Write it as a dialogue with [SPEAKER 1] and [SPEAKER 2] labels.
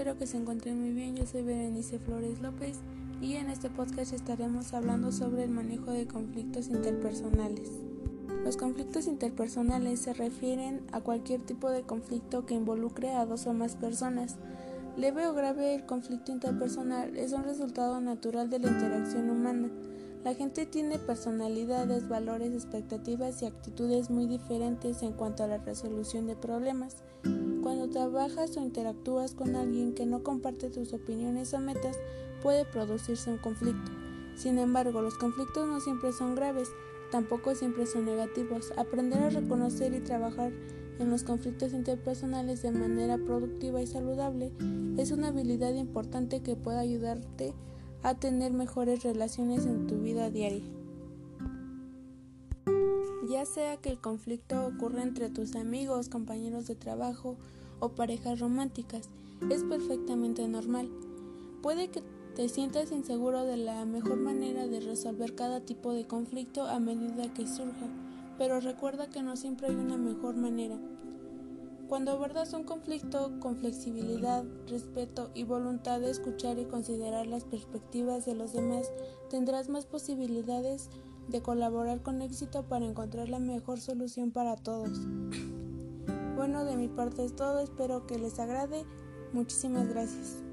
[SPEAKER 1] espero que se encuentren muy bien. Yo soy Berenice Flores López y en este podcast estaremos hablando sobre el manejo de conflictos interpersonales. Los conflictos interpersonales se refieren a cualquier tipo de conflicto que involucre a dos o más personas. Leve o grave, el conflicto interpersonal es un resultado natural de la interacción humana. La gente tiene personalidades, valores, expectativas y actitudes muy diferentes en cuanto a la resolución de problemas. Cuando trabajas o interactúas con alguien que no comparte tus opiniones o metas, puede producirse un conflicto. Sin embargo, los conflictos no siempre son graves, tampoco siempre son negativos. Aprender a reconocer y trabajar en los conflictos interpersonales de manera productiva y saludable es una habilidad importante que puede ayudarte a tener mejores relaciones en tu vida diaria. Ya sea que el conflicto ocurra entre tus amigos, compañeros de trabajo o parejas románticas, es perfectamente normal. Puede que te sientas inseguro de la mejor manera de resolver cada tipo de conflicto a medida que surja, pero recuerda que no siempre hay una mejor manera. Cuando abordas un conflicto con flexibilidad, respeto y voluntad de escuchar y considerar las perspectivas de los demás, tendrás más posibilidades de colaborar con éxito para encontrar la mejor solución para todos. Bueno, de mi parte es todo, espero que les agrade. Muchísimas gracias.